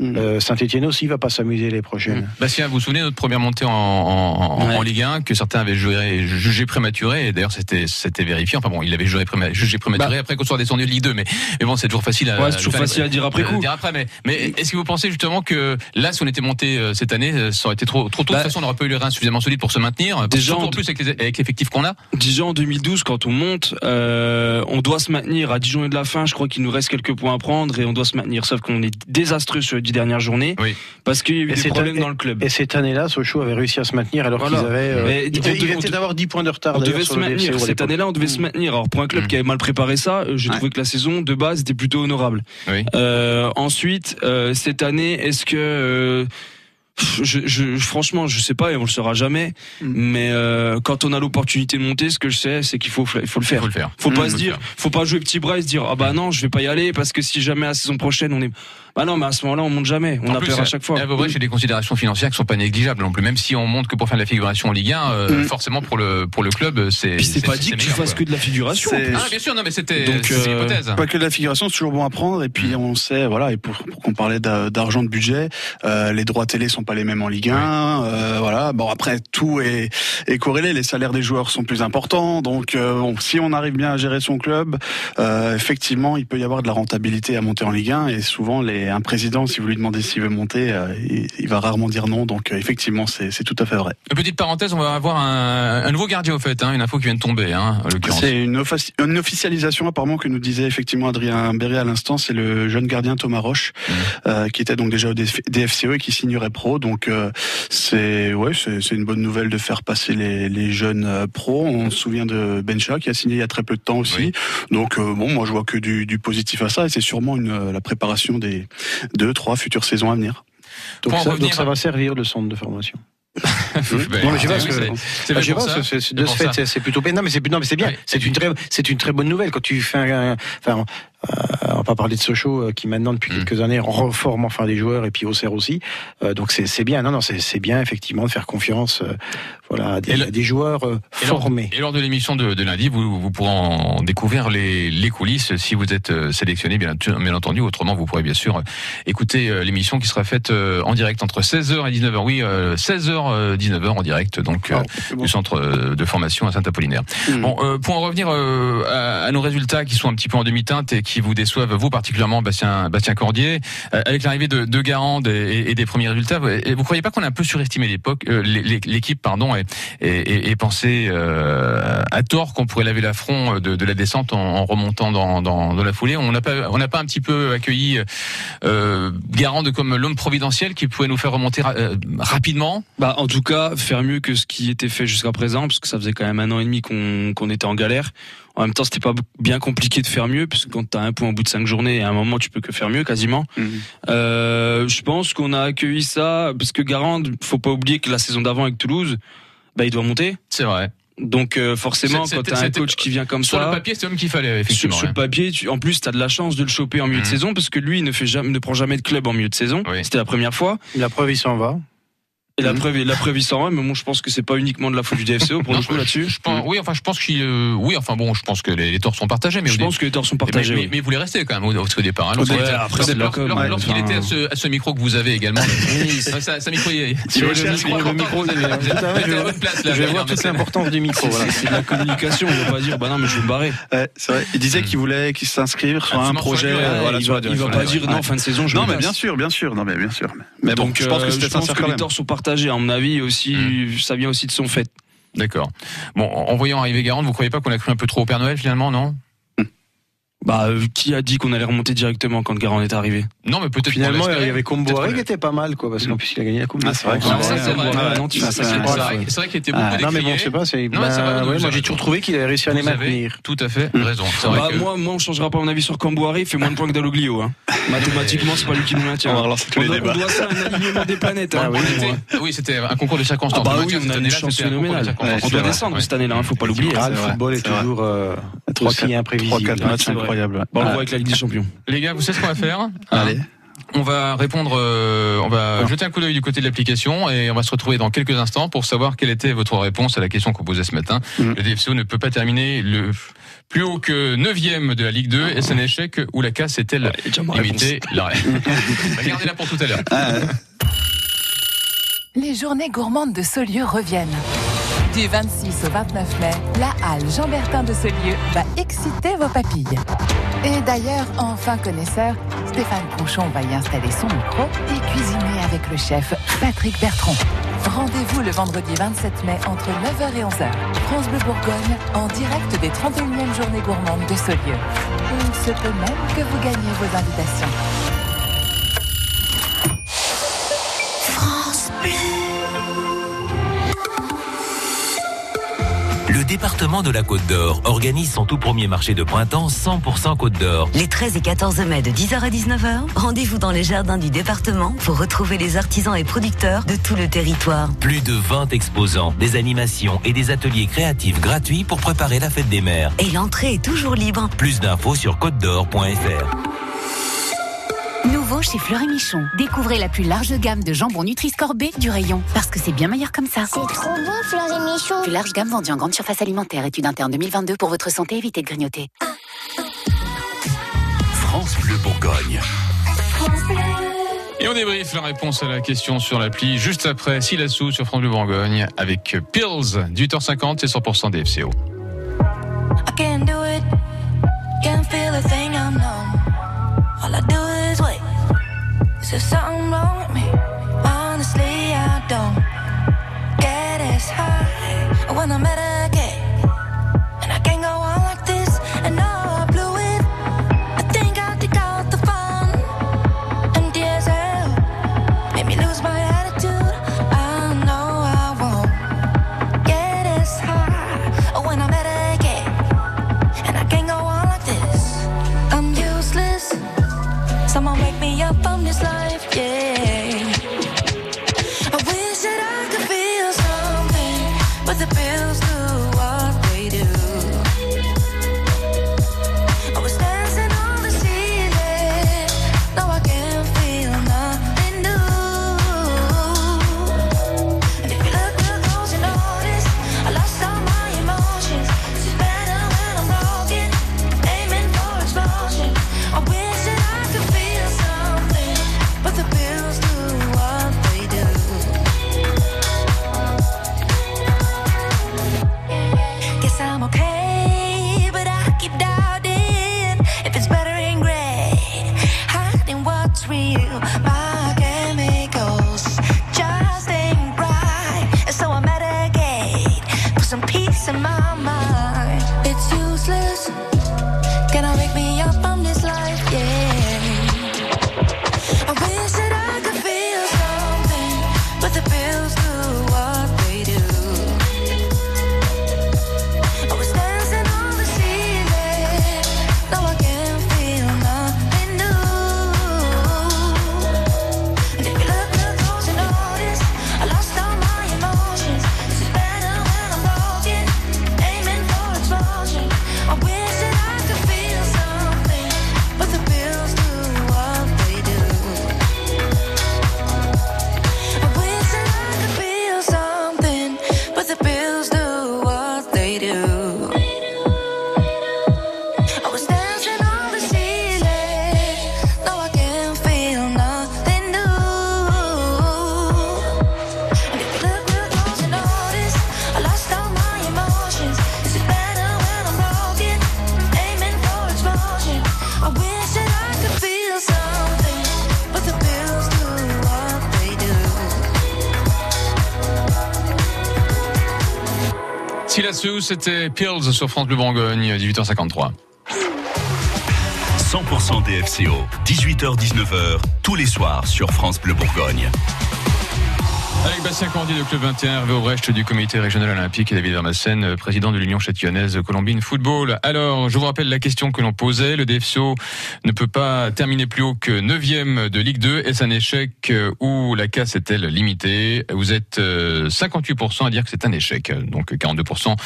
Mm. Euh, Saint-Etienne aussi va pas s'amuser les prochaines. Bastien, vous vous souvenez de notre première montée en, en, Ouais. en Ligue 1 que certains avaient jugé, jugé prématuré et d'ailleurs c'était c'était vérifié. Enfin bon, il avait jugé, préma- jugé prématuré après qu'on soit descendu de Ligue 2, mais, mais bon, c'est toujours facile à, Ouais, c'est toujours facile à dire après euh, coup. dire après, mais, mais est-ce que vous pensez justement que là, si on était monté euh, cette année, euh, ça aurait été trop, trop tôt De Bah, toute façon, on n'aurait pas eu les reins suffisamment solides pour se maintenir. Déjà, en plus avec avec l'effectif qu'on a. Déjà en 2012, quand on monte, euh, on doit se maintenir à 10 journées de la fin. Je crois qu'il nous reste quelques points à prendre et on doit se maintenir. Sauf qu'on est désastreux sur les 10 dernières journées Oui. parce qu'il y a eu Et des cette problèmes dans le club. Et cette année-là, Sochaux avait réussi à se maintenir alors Voilà. qu'ils avaient. euh, Mais ils devait- étaient d'avoir 10 points de retard. On devait se maintenir. Cette année-là, on devait se maintenir. Alors pour un club Mm. qui avait mal préparé ça, euh, j'ai Ouais. trouvé que la saison de base était plutôt honorable. Oui. Euh, ensuite, euh, cette année, est-ce que euh, je, je, franchement, je sais pas et on le saura jamais. Mm. Mais euh, quand on a l'opportunité de monter, ce que je sais, c'est qu'il faut, il faut le Il faire. faut le faire. Faut Mm. pas se dire, faire. faut pas jouer petit bras et se dire ah bah non, je vais pas y aller parce que si jamais la saison prochaine on est, bah non, mais à ce moment-là on monte jamais, on En a plus, peur à chaque fois. À Vauvray, j'ai des considérations financières qui sont pas négligeables non plus. Même si on monte que pour faire de la figuration en Ligue 1, euh, Mm. forcément pour le pour le club, c'est. Puis c'est pas dit que tu fasses quoi. que de la figuration. Ah bien sûr, non mais c'était Donc, euh, l'hypothèse. Pas que de la figuration, c'est toujours bon à prendre. Et puis on sait, voilà, et pour, pour qu'on parlait d'a- d'argent de budget, euh, les droits télé sont pas les mêmes en Ligue 1. euh, voilà. Bon après tout est, est corrélé. Les salaires des joueurs sont plus importants. Donc euh, bon, si on arrive bien à gérer son club, euh, effectivement, il peut y avoir de la rentabilité à monter en Ligue 1. Et souvent, les, un président, si vous lui demandez s'il veut monter, euh, il, va rarement dire non. Donc euh, effectivement, c'est tout à fait vrai. Une petite parenthèse, on va avoir un, un nouveau gardien au fait, hein, une info qui vient de tomber, hein. C'est une, offici- une officialisation apparemment que nous disait effectivement Adrien Berry à l'instant. C'est le jeune gardien Thomas Roche euh, qui était donc déjà au DF- DFCE et qui signerait pro. Donc euh, c'est ouais, c'est une bonne nouvelle de faire passer les, les jeunes euh, pros. On se souvient de Bencha qui a signé il y a très peu de temps aussi. Oui. Donc euh, bon, moi je vois que du, du positif à ça et c'est sûrement une, la préparation des deux, trois futures saisons à venir. Donc ça, revenir donc ça va servir le centre de formation. Non, mais je sais pas, Ah, je pour pas, de ce fait, c'est- plutôt bien. Non, mais c'est non, mais c'est bien. C'est une très, c'est une très bonne nouvelle quand tu fais un. Enfin, on va pas parler de Sochaux euh, qui maintenant depuis Mm. quelques années reforme enfin les joueurs et puis Auxerre aussi. Euh, donc c'est bien. Non, non, c'est bien effectivement de faire confiance. euh, voilà, à des, Et le- à des joueurs euh, lors, formés. et lors de l'émission de, de lundi, vous, vous pourrez en découvrir les, les coulisses si vous êtes euh, sélectionné, bien, bien entendu. Autrement, vous pourrez bien sûr euh, écouter euh, l'émission qui sera faite euh, en direct entre 16h et 19h. Oui, euh, 16h, 19h en direct, donc euh, Ah, bon. du centre euh, de formation à Saint-Apollinaire. Mm. Bon, euh, pour en revenir euh, à, à nos résultats qui sont un petit peu en demi-teinte et qui vous déçoivent, vous particulièrement, Bastien, Bastien Cordier, euh, avec l'arrivée de, de Garande et, et des premiers résultats, vous, vous croyez pas qu'on a un peu surestimé l'époque, euh, l'é- l'é- l'équipe, pardon, et, et, et- pensé euh, à tort qu'on pourrait laver l'affront de, de la descente en, en remontant dans, dans, dans la foulée? On n'a pas, on n'a pas un petit peu accueilli euh, Garande comme l'homme providentiel qui pouvait nous faire remonter ra- euh, rapidement? Bah, en tout cas, faire mieux que ce qui était fait jusqu'à présent, parce que ça faisait quand même un an et demi qu'on qu'on était en galère. En même temps, c'était pas bien compliqué de faire mieux, parce que quand t'as un point au bout de cinq journées, à un moment, tu peux que faire mieux, quasiment. Mhm. Euh, je pense qu'on a accueilli ça, parce que Garande, faut pas oublier que la saison d'avant avec Toulouse, bah, il doit monter. C'est vrai. Donc, euh, forcément, quand c'était- t'as un coach qui vient comme Sur ça. le papier, c'est l'homme qu'il fallait, Sur, effectivement. sur le ouais. papier, tu, en plus, tu as de la chance de le choper en milieu de Mhm. saison parce que lui, il ne fait jamais, ne prend jamais de club en milieu de saison. Oui. C'était la première fois. La preuve, il s'en va. Et la Mhm. preuve, la preuve, il s'en va. Mais bon, je pense que c'est pas uniquement de la faute du DFCO pour Non, le coup là-dessus. Je pense, oui, enfin, je pense qu'il, euh, oui, enfin bon, je pense que les, les torts sont partagés, mais Je pense que les torts sont partagés. mais, oui. mais, mais vous voulez rester quand même au, au départ. Hein, Ouais, lorsqu'il était- après, c'est de la lors- com, lors- ouais, Lorsqu'il enfin- était à ce, à ce micro que vous avez également. ça, ça, ça micro, il, il, Il il- il- le il- micro, il je vais- voir toute l'importance du micro. Voilà. C'est de la communication. On va pas dire, bah non, mais je vais me barrer. Ouais, c'est vrai. Il disait qu'il voulait qu'il s'inscrive sur Ah, un projet. euh, il va, il pas dire non, fin de saison, je Non, mais bien sûr, bien sûr. Non, mais bien sûr. Mais bon, Donc, je pense euh, que quand les torts sont partagés. À mon avis, aussi, ça vient aussi de son fait. D'accord. Bon, en en voyant arriver Garande, vous croyez pas qu'on a cru un peu trop au Père Noël finalement, non? Bah, euh, qui a dit qu'on allait remonter directement quand Guérin est arrivé? Non, mais peut-être Finalement, il y avait Comboiré qui était pas mal, quoi, parce qu'en plus, il a gagné la Coupe de Ah, c'est vrai c'est vrai. Qu'il était Ah, beaucoup non, mais décrié. bon, pas, c'est, Non, bah, c'est vrai, vous ouais, avez moi, j'ai raison. toujours trouvé qu'il avait réussi à les maintenir. tout à fait raison. C'est vrai Bah, que- moi, moi, on changera pas mon avis sur Cambouaré, il fait moins de points que Dalloglio. Hein. Mathématiquement, c'est pas lui qui nous maintient. On va relancer tous les débats. on doit ça un alignement des planètes. Ah hein. oui, C'était- un concours de Ah circonstances. bah Le oui, on a une chance phénoménale. On c'est doit vrai. descendre cette année-là, hein, faut pas l'oublier. Ah, le c'est vrai, football est c'est vrai. toujours euh, aussi quatre- imprévisible. 3-4 matchs c'est vrai. incroyables. ouais. Bon, on le Ouais. voit avec la Ligue des Champions. Les gars, vous savez ce qu'on va faire Allez. On va répondre, euh, on va jeter un coup d'œil du côté de l'application et on va se retrouver dans quelques instants pour savoir quelle était votre réponse à la question qu'on posait ce matin. Mhm. Le DFCO ne peut pas terminer le plus haut que 9 de la Ligue 2 et c'est un échec où la casse est-elle limitée l'arrêt. Regardez-la pour tout à l'heure. Les journées gourmandes de Saulieu reviennent. Du 26 au 29 mai, la halle Jean-Bertin de Saulieu va exciter vos papilles. Et d'ailleurs, enfin connaisseur, Stéphane Crouchon va y installer son micro et cuisiner avec le chef Patrick Bertrand. Rendez-vous le vendredi 27 mai entre 9h et 11h. France Bleu Bourgogne, en direct des 31e journées gourmandes de Saulieu. Il se peut même que vous gagnez vos invitations. Département de la Côte d'Or organise son tout premier marché de printemps 100% Côte d'Or. Les 13 et 14 mai de 10h à 19h, rendez-vous dans les jardins du département pour retrouver les artisans et producteurs de tout le territoire. Plus de 20 exposants, des animations et des ateliers créatifs gratuits pour préparer la fête des mères. Et l'entrée est toujours libre. Plus d'infos sur côtedor.fr. Nouveau chez Fleury Michon. Découvrez la plus large gamme de jambon Nutri-Score B du rayon. Parce que c'est bien meilleur comme ça. C'est trop bon, Fleury Michon. Plus large gamme vendue en grande surface alimentaire. Étude interne 2022 pour votre santé, évitez de grignoter. France Bleu Bourgogne. Et on débriefe la réponse à la question sur l'appli juste après Silassou sur France Bleu Bourgogne avec Pills, 8h50 et 100% DFCO. I can't do it. Can't feel a thing, I'm numb. All I do is wait. There something wrong with me? Honestly, I don't get as high when I medicate. And c'était Pills sur France Bleu Bourgogne, 18h53. 100% DFCO, 18h-19h, tous les soirs sur France Bleu Bourgogne. Avec Bastien Candy de Club 21, Hervé Aubrecht du comité régional olympique et David Vermassen, euh, président de l'Union châtillonnaise Colombine Football. Alors, je vous rappelle la question que l'on posait. Le DFCO ne peut pas terminer plus haut que 9e de Ligue 2. Est-ce un échec euh, ou la casse est-elle limitée? Vous êtes euh, 58% à dire que c'est un échec, donc 42%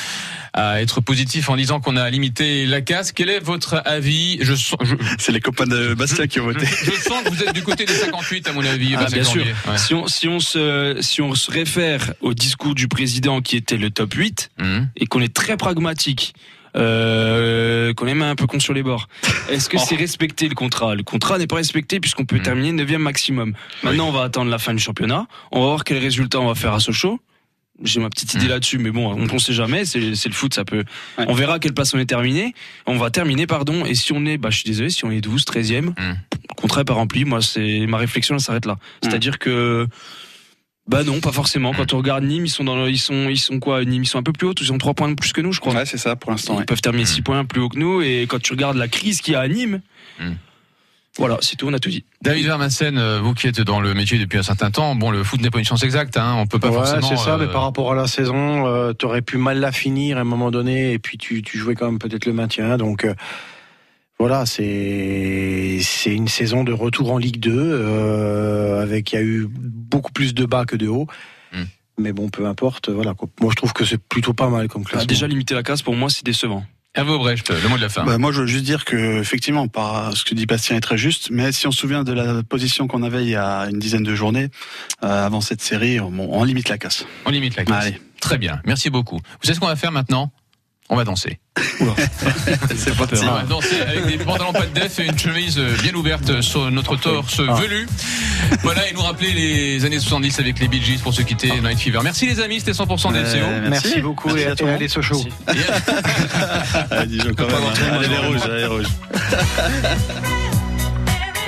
à être positif en disant qu'on a limité la casse. Quel est votre avis? Je, sens- je- C'est les copains de Bastien qui ont voté. je sens que vous êtes du côté des 58 à mon avis. Ah, bien sûr. Cordier. Ouais. Si on, si on se, si on se réfère au discours du président qui était le top 8 Mhm. et qu'on est très pragmatique, euh, qu'on est même un peu con sur les bords. Est-ce que Oh. c'est respecter le contrat? Le contrat n'est pas respecté puisqu'on Mhm. peut terminer 9 maximum. Maintenant, on va attendre la fin du championnat. On va voir quel résultat on va faire à Sochaux. J'ai ma petite idée Mhm. là-dessus, mais bon, on ne sait jamais. C'est le foot, ça peut. On verra à quelle place on est terminé. On va terminer, pardon. Et si on est, bah, je suis désolé, si on est 12, 13e, Mhm. le contrat est pas rempli. Moi, c'est ma réflexion, elle s'arrête là. C'est-à-dire que bah non, pas forcément. Quand on regarde Nîmes, ils sont dans le- ils sont ils sont quoi? Nîmes, ils sont un peu plus hauts, ils ont 3 points de plus que nous, je crois. Ouais, c'est ça pour l'instant. Ils ouais. peuvent terminer 6 points plus haut que nous et quand tu regardes la crise qu'il y a à Nîmes, Mm. voilà, c'est tout, on a tout dit. David Vermassen, euh, vous qui êtes dans le métier depuis un certain temps, bon, le foot n'est pas une science exacte, hein, on peut pas Ouais, forcément. c'est ça, euh, mais par rapport à la saison, euh, t'aurais pu mal la finir à un moment donné, et puis tu, tu jouais quand même peut-être le maintien. Donc euh, voilà, c'est c'est une saison de retour en Ligue 2, euh, avec il y a eu beaucoup plus de bas que de hauts. Hmm. Mais bon, peu importe. Voilà. quoi. Moi, je trouve que c'est plutôt pas mal comme Ah, classement. déjà limiter la casse pour moi, c'est décevant. Hervé Aubrecht, le mot de la fin. Bah, moi, je veux juste dire que, effectivement, par ce que dit Bastien est très juste, mais si on se souvient de la position qu'on avait il y a une dizaine de journées, euh, avant cette série, on, on limite la casse. On limite la casse. Allez. Très bien, merci beaucoup. Vous savez ce qu'on va faire maintenant? On va danser. C'est pas On va danser avec des pantalons pas de def et une chemise bien ouverte sur notre torse Ah. velu. Voilà, et nous rappeler les années 70 avec les Bee Gees pour se quitter Night Fever. Merci les amis, c'était 100% DFCO. Euh, Merci, beaucoup Merci et, à tout et monde. allez Sochaux. Allez, dis-donc quand même. hein. Allez, les rouges, allez, les rouges.